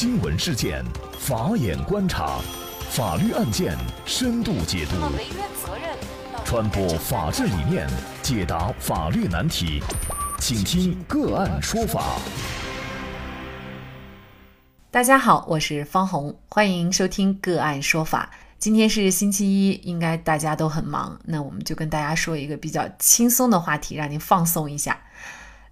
新闻事件，法眼观察，法律案件深度解读，传播法治理念，解答法律难题，请听个案说法。大家好，我是方红，欢迎收听个案说法。今天是星期一，应该大家都很忙，那我们就跟大家说一个比较轻松的话题，让您放松一下。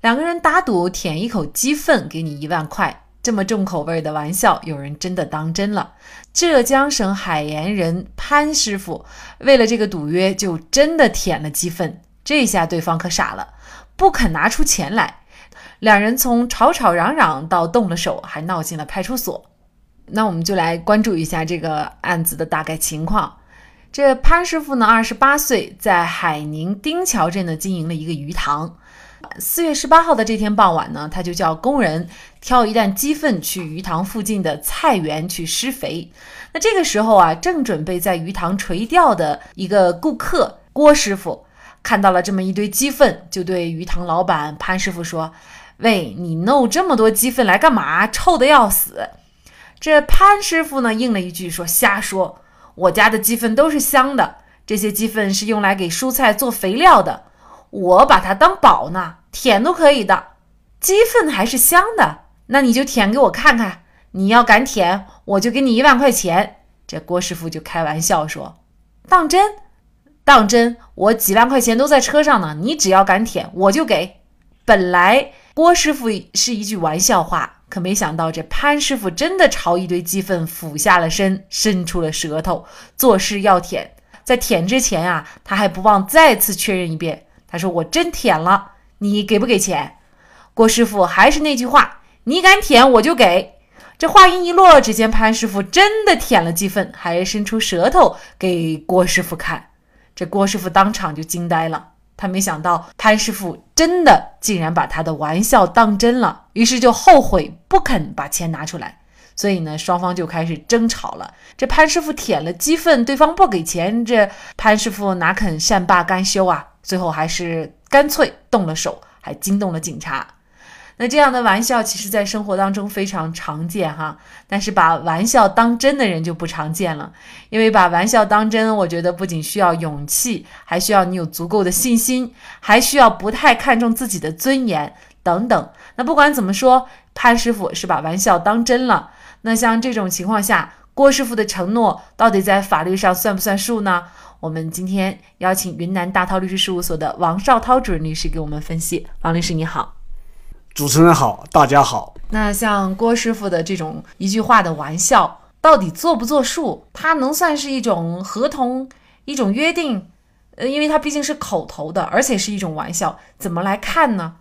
两个人打赌舔一口鸡粪，给你一万块。这么重口味的玩笑，有人真的当真了。浙江省海盐人潘师傅为了这个赌约，就真的舔了鸡粪。这下对方可傻了，不肯拿出钱来。两人从吵吵嚷嚷到动了手，还闹进了派出所。那我们就来关注一下这个案子的大概情况。这潘师傅呢，二十八岁，在海宁丁桥镇呢经营了一个鱼塘。四月十八号的这天傍晚呢，他就叫工人挑一担鸡粪去鱼塘附近的菜园去施肥。那这个时候啊，正准备在鱼塘垂钓的一个顾客郭师傅看到了这么一堆鸡粪，就对鱼塘老板潘师傅说：“喂，你弄这么多鸡粪来干嘛？臭的要死！”这潘师傅呢应了一句说：“瞎说，我家的鸡粪都是香的，这些鸡粪是用来给蔬菜做肥料的。”我把它当宝呢，舔都可以的，鸡粪还是香的，那你就舔给我看看。你要敢舔，我就给你一万块钱。这郭师傅就开玩笑说：“当真？当真？我几万块钱都在车上呢。你只要敢舔，我就给。”本来郭师傅是一句玩笑话，可没想到这潘师傅真的朝一堆鸡粪俯下了身，伸出了舌头，作势要舔。在舔之前啊，他还不忘再次确认一遍。他说：“我真舔了，你给不给钱？”郭师傅还是那句话：“你敢舔，我就给。”这话音一落，只见潘师傅真的舔了鸡粪，还伸出舌头给郭师傅看。这郭师傅当场就惊呆了，他没想到潘师傅真的竟然把他的玩笑当真了，于是就后悔不肯把钱拿出来。所以呢，双方就开始争吵了。这潘师傅舔了鸡粪，对方不给钱，这潘师傅哪肯善罢甘休啊？最后还是干脆动了手，还惊动了警察。那这样的玩笑，其实在生活当中非常常见哈。但是把玩笑当真的人就不常见了，因为把玩笑当真，我觉得不仅需要勇气，还需要你有足够的信心，还需要不太看重自己的尊严等等。那不管怎么说，潘师傅是把玩笑当真了。那像这种情况下，郭师傅的承诺到底在法律上算不算数呢？我们今天邀请云南大韬律师事务所的王绍涛主任律师给我们分析。王律师你好，主持人好，大家好。那像郭师傅的这种一句话的玩笑，到底作不作数？它能算是一种合同、一种约定？呃，因为它毕竟是口头的，而且是一种玩笑，怎么来看呢？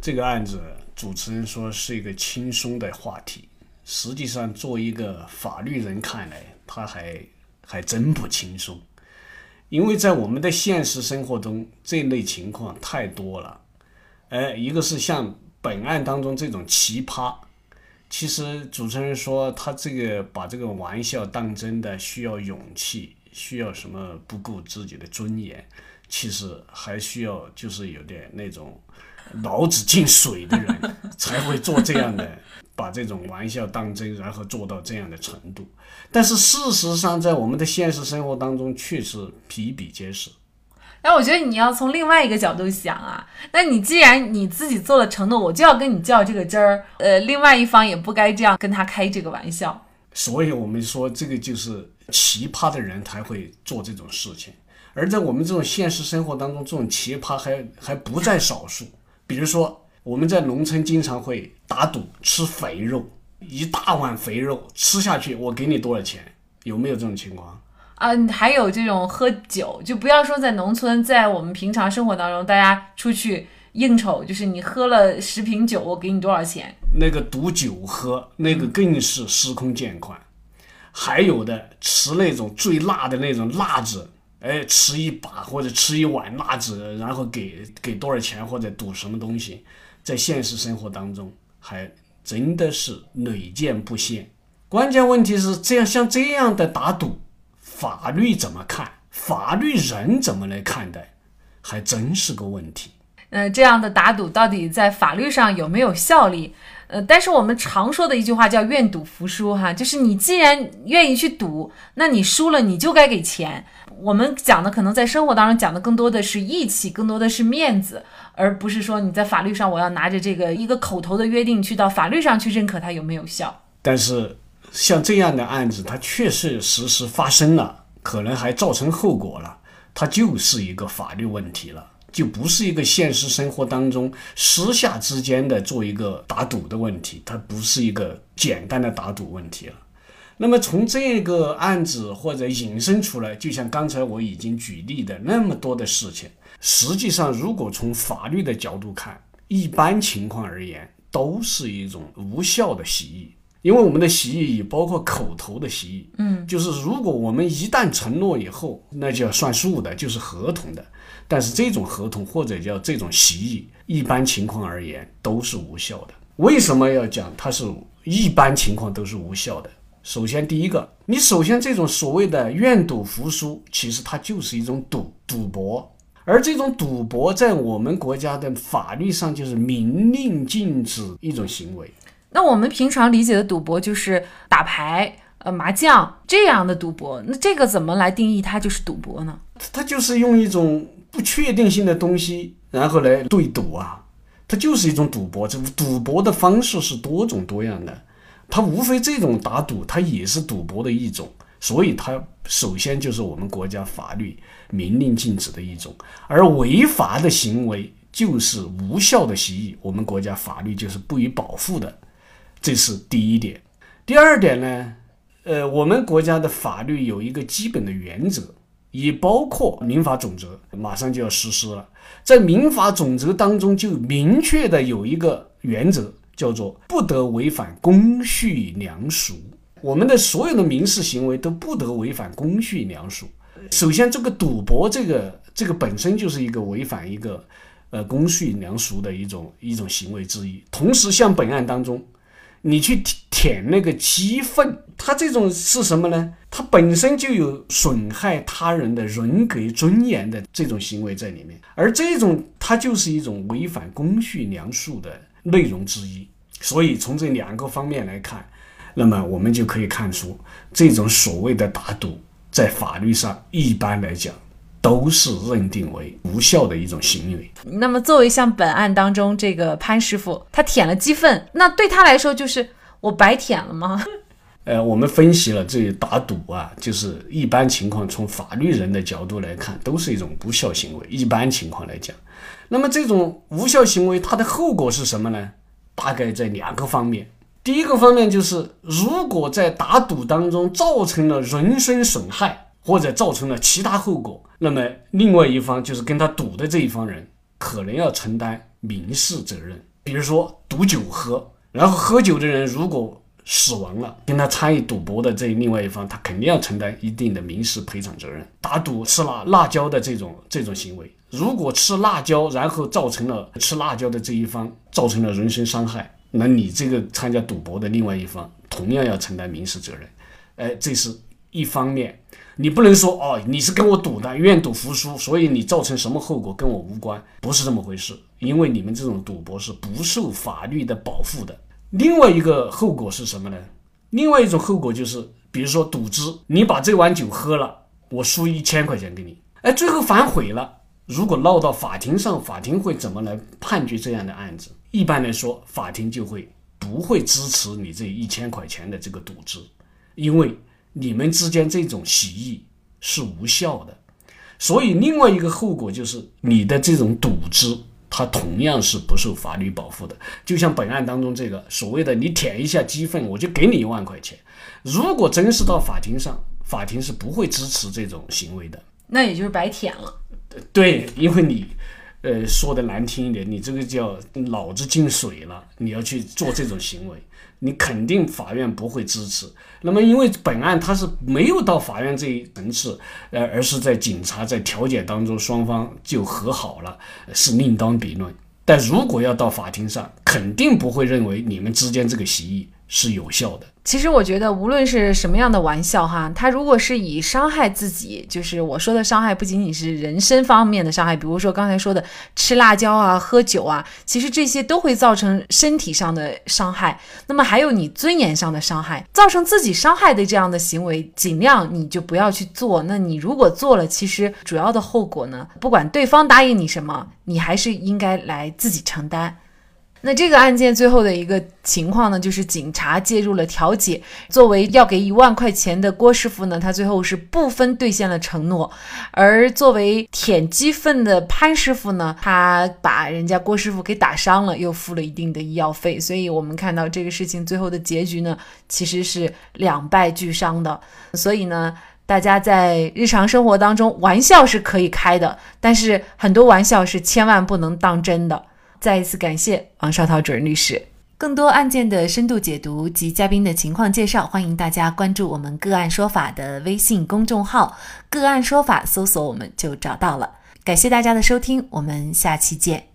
这个案子，主持人说是一个轻松的话题，实际上作为一个法律人看来，他还还真不轻松。因为在我们的现实生活中，这类情况太多了。呃，一个是像本案当中这种奇葩，其实主持人说他这个把这个玩笑当真的需要勇气，需要什么不顾自己的尊严，其实还需要就是有点那种脑子进水的人 才会做这样的。把这种玩笑当真，然后做到这样的程度，但是事实上，在我们的现实生活当中，确实比比皆是。那我觉得你要从另外一个角度想啊，那你既然你自己做了承诺，我就要跟你较这个真儿，呃，另外一方也不该这样跟他开这个玩笑。所以我们说，这个就是奇葩的人才会做这种事情，而在我们这种现实生活当中，这种奇葩还还不在少数，比如说。我们在农村经常会打赌吃肥肉，一大碗肥肉吃下去，我给你多少钱？有没有这种情况？啊，还有这种喝酒，就不要说在农村，在我们平常生活当中，大家出去应酬，就是你喝了十瓶酒，我给你多少钱？那个赌酒喝，那个更是司空见惯。还有的吃那种最辣的那种辣子，哎，吃一把或者吃一碗辣子，然后给给多少钱或者赌什么东西？在现实生活当中，还真的是屡见不鲜。关键问题是，这样像这样的打赌，法律怎么看？法律人怎么来看待？还真是个问题。呃，这样的打赌到底在法律上有没有效力？呃，但是我们常说的一句话叫“愿赌服输”哈，就是你既然愿意去赌，那你输了你就该给钱。我们讲的可能在生活当中讲的更多的是义气，更多的是面子，而不是说你在法律上我要拿着这个一个口头的约定去到法律上去认可它有没有效。但是像这样的案子，它确实实实发生了，可能还造成后果了，它就是一个法律问题了。就不是一个现实生活当中私下之间的做一个打赌的问题，它不是一个简单的打赌问题了。那么从这个案子或者引申出来，就像刚才我已经举例的那么多的事情，实际上如果从法律的角度看，一般情况而言都是一种无效的协议，因为我们的协议也包括口头的协议，嗯，就是如果我们一旦承诺以后，那就要算数的，就是合同的。但是这种合同或者叫这种协议，一般情况而言都是无效的。为什么要讲它是一般情况都是无效的？首先，第一个，你首先这种所谓的愿赌服输，其实它就是一种赌赌博，而这种赌博在我们国家的法律上就是明令禁止一种行为。那我们平常理解的赌博就是打牌、呃麻将这样的赌博，那这个怎么来定义它就是赌博呢？它就是用一种。不确定性的东西，然后来对赌啊，它就是一种赌博。这赌博的方式是多种多样的，它无非这种打赌，它也是赌博的一种。所以它首先就是我们国家法律明令禁止的一种，而违法的行为就是无效的协议，我们国家法律就是不予保护的。这是第一点。第二点呢，呃，我们国家的法律有一个基本的原则。也包括民法总则，马上就要实施了。在民法总则当中，就明确的有一个原则，叫做不得违反公序良俗。我们的所有的民事行为都不得违反公序良俗。首先，这个赌博，这个这个本身就是一个违反一个呃公序良俗的一种一种行为之一。同时，像本案当中。你去舔舔那个鸡粪，它这种是什么呢？它本身就有损害他人的人格尊严的这种行为在里面，而这种它就是一种违反公序良俗的内容之一。所以从这两个方面来看，那么我们就可以看出，这种所谓的打赌，在法律上一般来讲。都是认定为无效的一种行为。那么，作为像本案当中这个潘师傅，他舔了鸡粪，那对他来说就是我白舔了吗？呃，我们分析了这打赌啊，就是一般情况从法律人的角度来看，都是一种无效行为。一般情况来讲，那么这种无效行为它的后果是什么呢？大概在两个方面。第一个方面就是，如果在打赌当中造成了人身损害。或者造成了其他后果，那么另外一方就是跟他赌的这一方人，可能要承担民事责任。比如说赌酒喝，然后喝酒的人如果死亡了，跟他参与赌博的这另外一方，他肯定要承担一定的民事赔偿责任。打赌吃辣辣椒的这种这种行为，如果吃辣椒然后造成了吃辣椒的这一方造成了人身伤害，那你这个参加赌博的另外一方同样要承担民事责任。哎，这是一方面。你不能说哦，你是跟我赌的，愿赌服输，所以你造成什么后果跟我无关，不是这么回事。因为你们这种赌博是不受法律的保护的。另外一个后果是什么呢？另外一种后果就是，比如说赌资，你把这碗酒喝了，我输一千块钱给你，哎，最后反悔了。如果闹到法庭上，法庭会怎么来判决这样的案子？一般来说，法庭就会不会支持你这一千块钱的这个赌资，因为。你们之间这种协议是无效的，所以另外一个后果就是你的这种赌资，它同样是不受法律保护的。就像本案当中这个所谓的你舔一下鸡粪，我就给你一万块钱。如果真是到法庭上，法庭是不会支持这种行为的。那也就是白舔了。对，因为你。呃，说的难听一点，你这个叫脑子进水了。你要去做这种行为，你肯定法院不会支持。那么，因为本案他是没有到法院这一层次，呃，而是在警察在调解当中双方就和好了，是另当别论。但如果要到法庭上，肯定不会认为你们之间这个协议是有效的。其实我觉得，无论是什么样的玩笑哈，他如果是以伤害自己，就是我说的伤害，不仅仅是人身方面的伤害，比如说刚才说的吃辣椒啊、喝酒啊，其实这些都会造成身体上的伤害。那么还有你尊严上的伤害，造成自己伤害的这样的行为，尽量你就不要去做。那你如果做了，其实主要的后果呢，不管对方答应你什么，你还是应该来自己承担。那这个案件最后的一个情况呢，就是警察介入了调解。作为要给一万块钱的郭师傅呢，他最后是部分兑现了承诺；而作为舔鸡粪的潘师傅呢，他把人家郭师傅给打伤了，又付了一定的医药费。所以我们看到这个事情最后的结局呢，其实是两败俱伤的。所以呢，大家在日常生活当中玩笑是可以开的，但是很多玩笑是千万不能当真的。再一次感谢王绍涛主任律师。更多案件的深度解读及嘉宾的情况介绍，欢迎大家关注我们“个案说法”的微信公众号“个案说法”，搜索我们就找到了。感谢大家的收听，我们下期见。